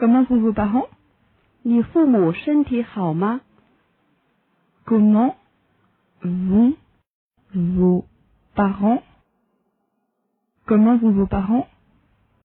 Comment vont vos parents Comment vont vos parents Comment vont vos parents